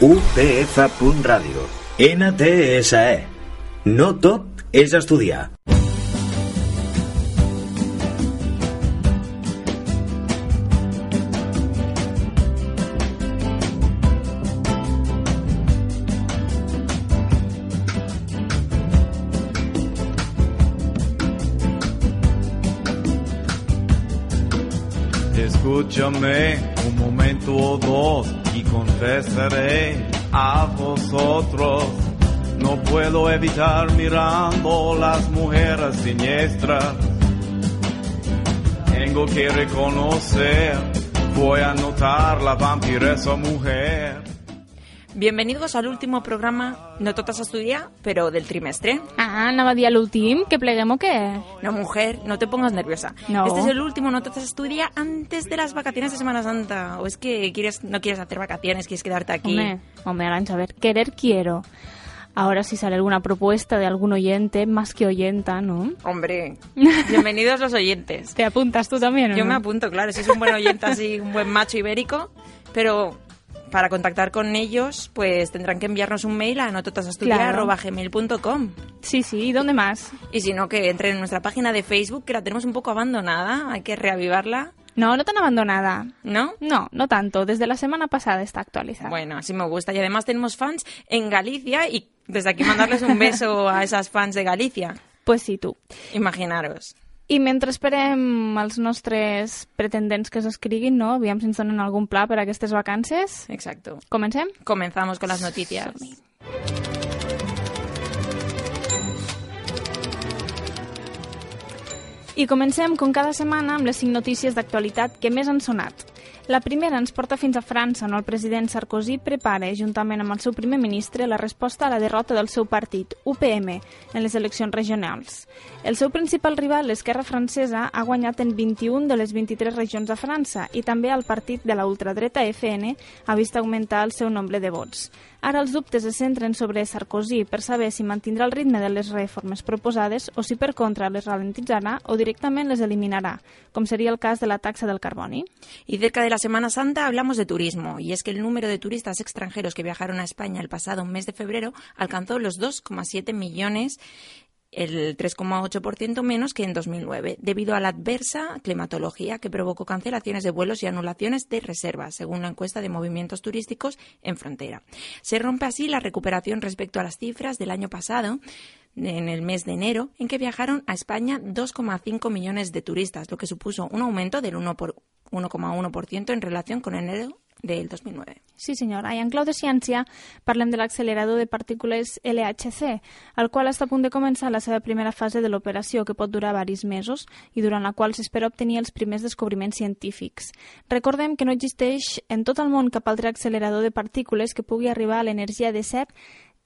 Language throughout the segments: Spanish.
upf.radio. NTSE. No tot és estudiar. Escúchame un momento o dos y confesaré a vosotros. No puedo evitar mirando las mujeres siniestras. Tengo que reconocer, voy a notar la vampiresa mujer. Bienvenidos al último programa, no totes a estudiar, pero del trimestre. Ah, anava a dir a l'últim, que pleguem o què? No, mujer, no te pongas nerviosa. No. Este es el último, no totes a estudiar antes de las vacaciones de Semana Santa. O es que quieres, no quieres hacer vacaciones, quieres quedarte aquí. Hombre, hombre, Arancha, a ver, querer quiero. Ahora si sale alguna propuesta de algún oyente, más que oyenta, ¿no? Hombre, bienvenidos los oyentes. ¿Te apuntas tú también o Yo no? me apunto, claro, si es un buen oyente así, un buen macho ibérico, pero para contactar con ellos, pues tendrán que enviarnos un mail a nototasastudiar.gmail.com Sí, sí, ¿y dónde más? Y si no, que entren en nuestra página de Facebook, que la tenemos un poco abandonada, hay que reavivarla, No, no tan abandonada. ¿no? No, no tanto. Desde la semana pasada está actualizada. Bueno, así me gusta. Y además tenemos fans en Galicia y desde aquí mandarles un beso a esas fans de Galicia. Pues sí, tu. Imaginaros. I mentre esperem els nostres pretendents que s'escriguin, no? Aviam si ens donen algun pla per a aquestes vacances. Exacto. Comencem? Comenzamos con las noticias. I comencem, com cada setmana, amb les cinc notícies d'actualitat que més han sonat. La primera ens porta fins a França, on el president Sarkozy prepara, juntament amb el seu primer ministre, la resposta a la derrota del seu partit, UPM, en les eleccions regionals. El seu principal rival, l'esquerra francesa, ha guanyat en 21 de les 23 regions de França i també el partit de la ultradreta FN ha vist augmentar el seu nombre de vots. Ara els dubtes es centren sobre Sarkozy per saber si mantindrà el ritme de les reformes proposades o si per contra les ralentitzarà o directament les eliminarà, com seria el cas de la taxa del carboni. Y cerca de la Semana Santa hablamos de turismo, y es que el número de turistas extranjeros que viajaron a España el pasado mes de febrero alcanzó los 2,7 millones, el 3,8% menos que en 2009, debido a la adversa climatología que provocó cancelaciones de vuelos y anulaciones de reservas, según la encuesta de movimientos turísticos en frontera. Se rompe así la recuperación respecto a las cifras del año pasado, en el mes de enero, en que viajaron a España 2,5 millones de turistas, lo que supuso un aumento del 1 por- 1,1% en relación con enero del 2009. Sí, senyora. I en clau de ciència parlem de l'accelerador de partícules LHC, el qual està a punt de començar la seva primera fase de l'operació, que pot durar varis mesos i durant la qual s'espera obtenir els primers descobriments científics. Recordem que no existeix en tot el món cap altre accelerador de partícules que pugui arribar a l'energia de 7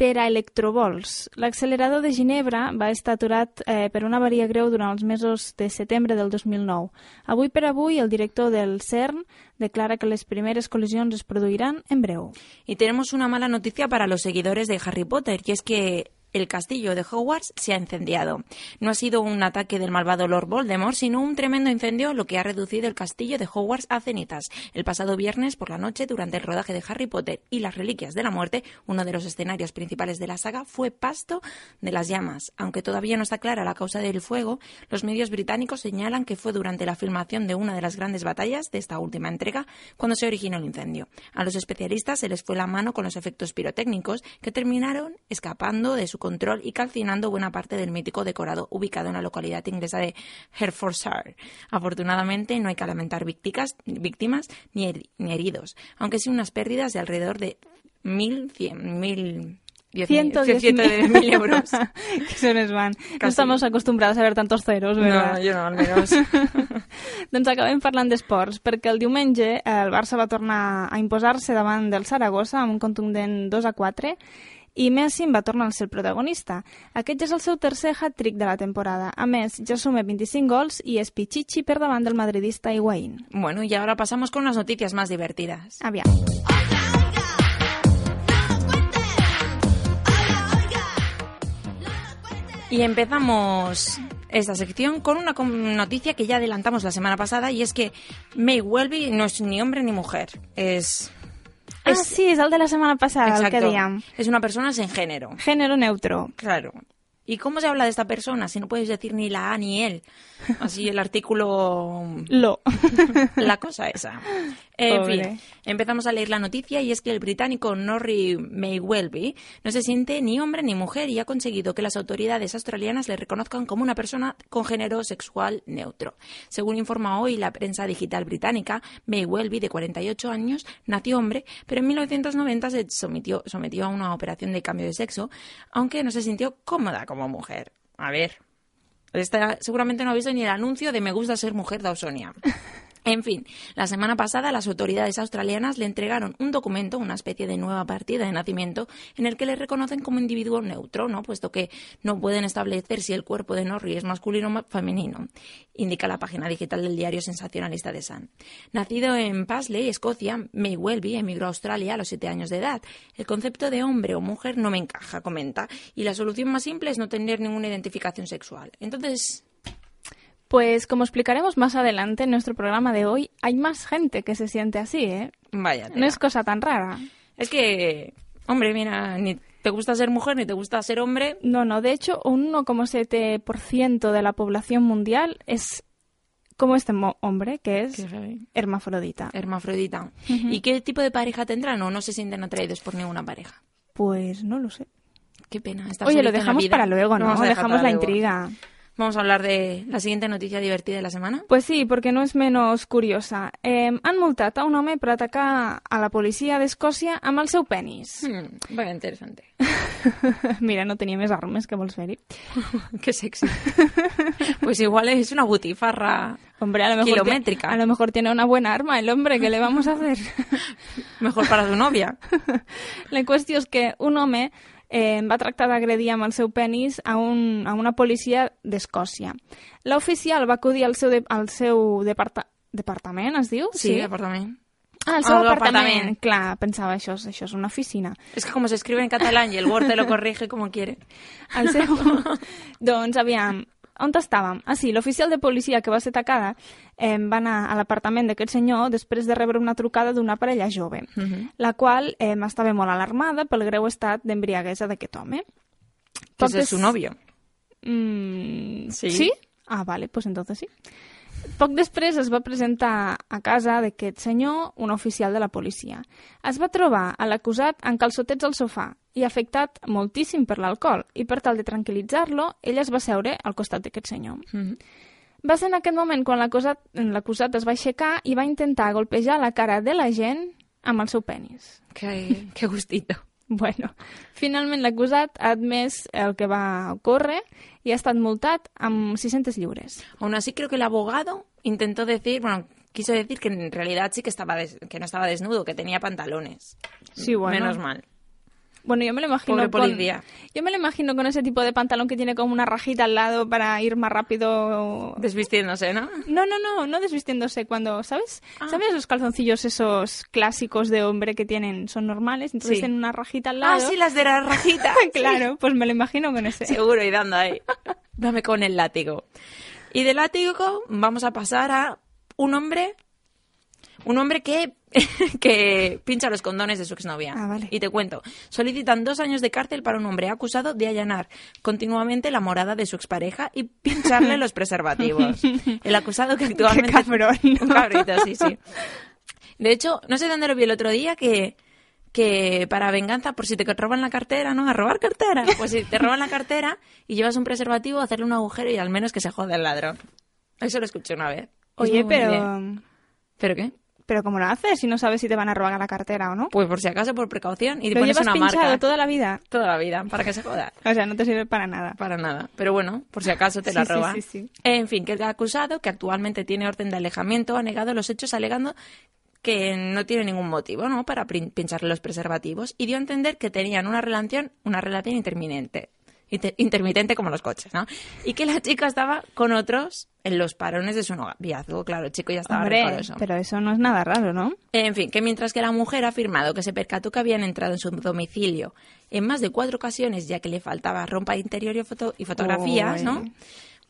teraelectrovolts. L'accelerador de Ginebra va estar aturat eh, per una avaria greu durant els mesos de setembre del 2009. Avui per avui, el director del CERN declara que les primeres col·lisions es produiran en breu. Y tenemos una mala noticia para los seguidores de Harry Potter, y es que el castillo de Hogwarts se ha incendiado. No ha sido un ataque del malvado Lord Voldemort, sino un tremendo incendio lo que ha reducido el castillo de Hogwarts a cenizas. El pasado viernes por la noche, durante el rodaje de Harry Potter y las Reliquias de la Muerte, uno de los escenarios principales de la saga fue pasto de las llamas. Aunque todavía no está clara la causa del fuego, los medios británicos señalan que fue durante la filmación de una de las grandes batallas de esta última entrega cuando se originó el incendio. A los especialistas se les fue la mano con los efectos pirotécnicos que terminaron escapando de su control y calcinando buena parte del mítico decorado ubicado en la localidad inglesa de Hertfordshire. Afortunadamente no hay que lamentar vícticas, víctimas ni, heri- ni heridos, aunque sí unas pérdidas de alrededor de 1.100, 1.000 110.000 euros. que se nos van. No Casi. estamos acostumbrados a ver tantos ceros, ¿verdad? No, jo no, almenys. doncs acabem parlant d'esports, perquè el diumenge eh, el Barça va tornar a imposar-se davant del Saragossa amb un contundent 2 a 4 i Messi va tornar a ser el protagonista. Aquest ja és el seu tercer hat-trick de la temporada. A més, ja suma 25 gols i és pitxitxi per davant del madridista Higuaín. Bueno, y ahora pasamos con unas noticias más divertidas. Aviam. Y empezamos esta sección con una noticia que ya adelantamos la semana pasada y es que May Welby no es ni hombre ni mujer, es Ah, Es- sí, és el de la setmana passada, el que dèiem. Es una persona sin género. Género neutro. Claro. ¿Y cómo se habla de esta persona si no puedes decir ni la A ni él? Así el artículo Lo. la cosa esa. En fin, empezamos a leer la noticia y es que el británico Norrie Maywelby no se siente ni hombre ni mujer y ha conseguido que las autoridades australianas le reconozcan como una persona con género sexual neutro. Según informa hoy la prensa digital británica, Maywelby, de 48 años, nació hombre, pero en 1990 se sometió, sometió a una operación de cambio de sexo, aunque no se sintió cómoda como mujer. A ver, esta seguramente no ha visto ni el anuncio de Me gusta ser mujer de Ausonia. En fin, la semana pasada las autoridades australianas le entregaron un documento, una especie de nueva partida de nacimiento, en el que le reconocen como individuo neutro, ¿no? puesto que no pueden establecer si el cuerpo de Norrie es masculino o femenino, indica la página digital del diario sensacionalista de Sun. Nacido en Paisley, Escocia, May Welby emigró a Australia a los siete años de edad. El concepto de hombre o mujer no me encaja, comenta, y la solución más simple es no tener ninguna identificación sexual. Entonces, Pues como explicaremos más adelante en nuestro programa de hoy, hay más gente que se siente así, ¿eh? vaya. No es cosa tan rara. Es que, hombre, mira, ni te gusta ser mujer ni te gusta ser hombre. No, no, de hecho, un 1,7% de la población mundial es como este hombre, que es hermafrodita. Hermafrodita. ¿Y qué tipo de pareja tendrán o no se sienten atraídos por ninguna pareja? Pues no lo sé. Qué pena. Oye, lo dejamos para luego, ¿no? dejar Dejamos la luego. intriga. Vamos a hablar de la siguiente noticia divertida de la semana. Pues sí, perquè no és menys curiosa. Eh, han multat a un home per atacar a la policia d'Escòcia amb el seu penis. Hmm, vaya interesante. Mira, no tenia més armes que vols fer-hi. Qué sexy. pues igual es una butifarra Hombre, a lo mejor kilométrica. A lo mejor tiene una buena arma el hombre, ¿qué le vamos a hacer? Mejor para su novia. La qüestió és que un home eh, va tractar d'agredir amb el seu penis a, un, a una policia d'Escòcia. L'oficial va acudir al seu, de, al seu departa, departament, es diu? Sí, apartamento. Ah, al seu Al apartament. apartament. Clar, pensava, això, és- això és una oficina. Es que como se escribe en catalán y el Word te lo corrige como quiere. El seu... doncs, aviam, on estàvem? Ah, sí, l'oficial de policia que va ser atacada eh, va anar a l'apartament d'aquest senyor després de rebre una trucada d'una parella jove, Mhm. la qual eh, estava molt alarmada pel greu estat d'embriaguesa d'aquest home. Que es su des- novio. Mm, Sí. sí? Ah, vale, pues entonces sí. Poc després es va presentar a casa d'aquest senyor un oficial de la policia. Es va trobar a l'acusat en calçotets al sofà i afectat moltíssim per l'alcohol i per tal de tranquil·litzar-lo, ella es va seure al costat d'aquest senyor. Mhm. Va ser en aquest moment quan l'acusat es va aixecar i va intentar golpejar la cara de la gent amb el seu penis. Qué, qué gustito. Bueno, finalment l'acusat ha admès el que va ocórrer i ha estat multat amb 600 lliures. Aún así creo que el abogado intentó decir, bueno, quiso decir que en realidad sí que estaba des- que no estaba desnudo, que tenía pantalones. Sí, bueno. Menos mal. Bueno, yo me lo imagino Pobre con, policía. yo me lo imagino con ese tipo de pantalón que tiene como una rajita al lado para ir más rápido. Desvistiéndose, ¿no? No, no, no, no desvistiéndose cuando, ¿sabes? Ah. ¿Sabes los calzoncillos esos clásicos de hombre que tienen, son normales, entonces Sí. tienen una rajita al Ah, lado? sí, las de la rajita. claro, pues me lo imagino con ese. Seguro, y dando ahí. Dame con el látigo. Y del látigo vamos a pasar a un hombre, un hombre que, que pincha los condones de su exnovia. Ah, vale. Y te cuento, solicitan dos años de cárcel para un hombre acusado de allanar continuamente la morada de su expareja y pincharle los preservativos. El acusado que actualmente... Qué cabrón, ¿no? Un cabrito, sí, sí. De hecho, no sé dónde lo vi el otro día que que para venganza, por si te roban la cartera, ¿no? A robar cartera. Pues si te roban la cartera y llevas un preservativo, hacerle un agujero y al menos que se jode el ladrón. Eso lo escuché una vez. Oye, pero... ¿Pero qué? ¿Pero cómo lo haces si no sabes si te van a robar la cartera o no? Pues por si acaso, por precaución, y te Lo pones llevas una pinchado marca. toda la vida. Toda la vida, para que se joda. O sea, no te sirve para nada. Para nada. Pero bueno, por si acaso te la sí, roban. sí, sí. En fin, que el acusado, que actualmente tiene orden de alejamiento, ha negado los hechos alegando que no tiene ningún motivo, ¿no? Para pincharle los preservativos y dio a entender que tenían una relación, una relación interminente. Inter- intermitente como los coches, ¿no? Y que la chica estaba con otros en los parones de su noviazgo. Claro, el chico ya estaba Hombre, recoroso. pero eso no es nada raro, ¿no? En fin, que mientras que la mujer ha afirmado que se percató que habían entrado en su domicilio en más de cuatro ocasiones, ya que le faltaba ropa interior y, foto- y fotografías, ¿no?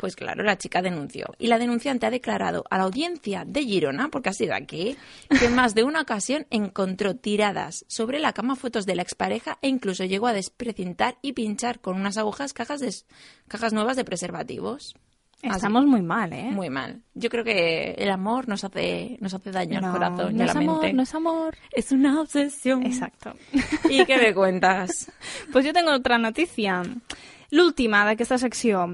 Pues claro, la chica denunció. Y la denunciante ha declarado a la audiencia de Girona, porque ha sido aquí, que en más de una ocasión encontró tiradas sobre la cama fotos de la expareja e incluso llegó a desprecintar y pinchar con unas agujas cajas, de, cajas nuevas de preservativos. Así. Estamos muy mal, ¿eh? Muy mal. Yo creo que el amor nos hace, nos hace daño no, al corazón y no a la amor, no es amor. Es una obsesión. Exacto. ¿Y qué me cuentas? pues jo tengo otra notícia. L'última d'aquesta secció.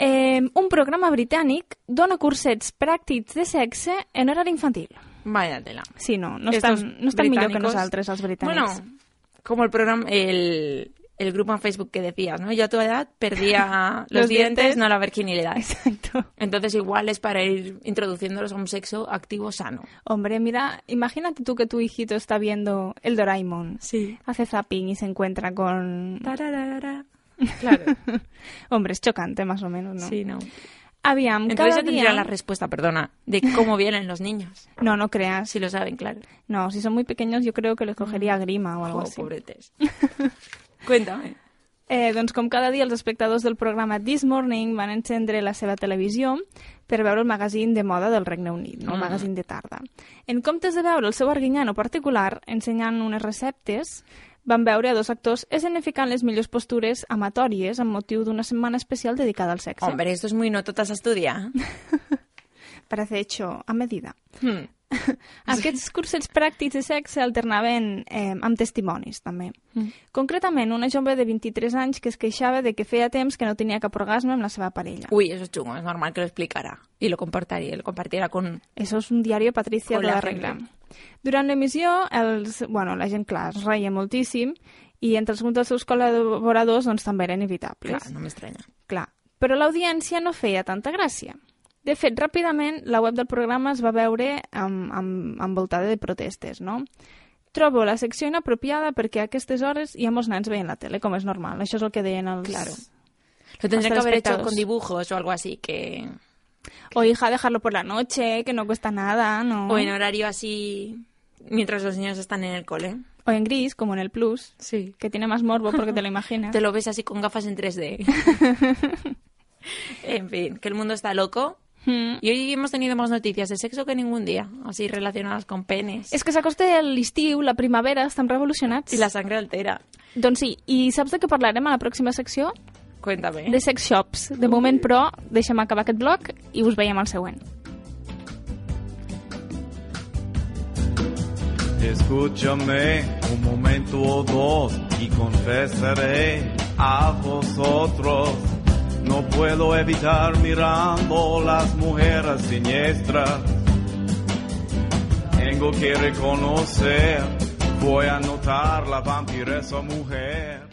Eh, un programa britànic dona cursets pràctics de sexe en horari infantil. Vaya tela. Sí, no, no Estos estan, no estan millor que nosaltres, els britànics. Bueno, como el programa, el, el grupo en Facebook que decías, ¿no? Yo a tu edad perdía los, Los dientes, dientes. no la virginidad. Exacto. Entonces igual es para ir introduciéndolos a un sexo activo sano. Hombre, mira, imagínate tú que tu hijito está viendo el Doraemon. Sí. Hace zapping y se encuentra con... Tararara. Claro. Hombre, es chocante, más o menos, ¿no? Sí, no. Aviam, Entonces cada tendría día... la respuesta, perdona, de cómo vienen los niños. No, no creas. Si lo saben, claro. No, si son muy pequeños yo creo que les cogería grima o algo Oh, así. pobretes. Cuéntame. Eh, doncs com cada dia els espectadors del programa This Morning van encendre la seva televisió per veure el magazín de moda del Regne Unit, no? el Mm. magazín de tarda. En comptes de veure el seu arguinyano particular ensenyant unes receptes, van veure a dos actors escenificant les millors postures amatòries amb motiu d'una setmana especial dedicada al sexe. Hombre, esto es muy no totas a estudiar. Parece hecho a medida. Hmm. Aquests cursets pràctics de sexe alternaven eh, amb testimonis, també. Mm. Concretament, una jove de 23 anys que es queixava de que feia temps que no tenia cap orgasme amb la seva parella. Uy, eso es chungo, es normal que lo explicara. Y lo compartiría, lo compartiera con... Això és un diari Patricia de la la gente. Durant l'emissió, els, bueno, la gent, clar, es reia moltíssim i entre alguns dels seus col·laboradors doncs, també eren inevitables. Claro, no me extraña. Clar. Però l'audiència no feia tanta gràcia. De fet, ràpidament, la web del programa es va veure amb, amb, envoltada de protestes, no? Trobo la secció inapropiada perquè a aquestes hores hi ha molts nens veient la tele, com és normal. Això és el que deien els... Claro. Lo tendría Hasta que haber hecho con dibujos o algo así, que... O hija, dejarlo por la noche, que no cuesta nada, ¿no? O en horario así, mientras los niños están en el cole. O en gris, como en el Plus, Sí. que tiene más morbo porque te lo imaginas. Te lo ves así con gafas en 3D. en fin, que el mundo está loco. Mm. Y hoy hemos tenido más noticias de sexo que ningún día, así relacionadas con penes. És que s'acosta l'estiu, la primavera, estem revolucionats. Y la sangre altera. Doncs sí, i saps de què parlarem a la pròxima secció? Cuéntame. De sex shops. De moment, però, deixem acabar aquest bloc i us veiem al següent. Escúchame un momento o dos y confesaré a vosotros. No puedo evitar mirando las mujeres siniestras. Tengo que reconocer, voy a notar la vampiresa mujer.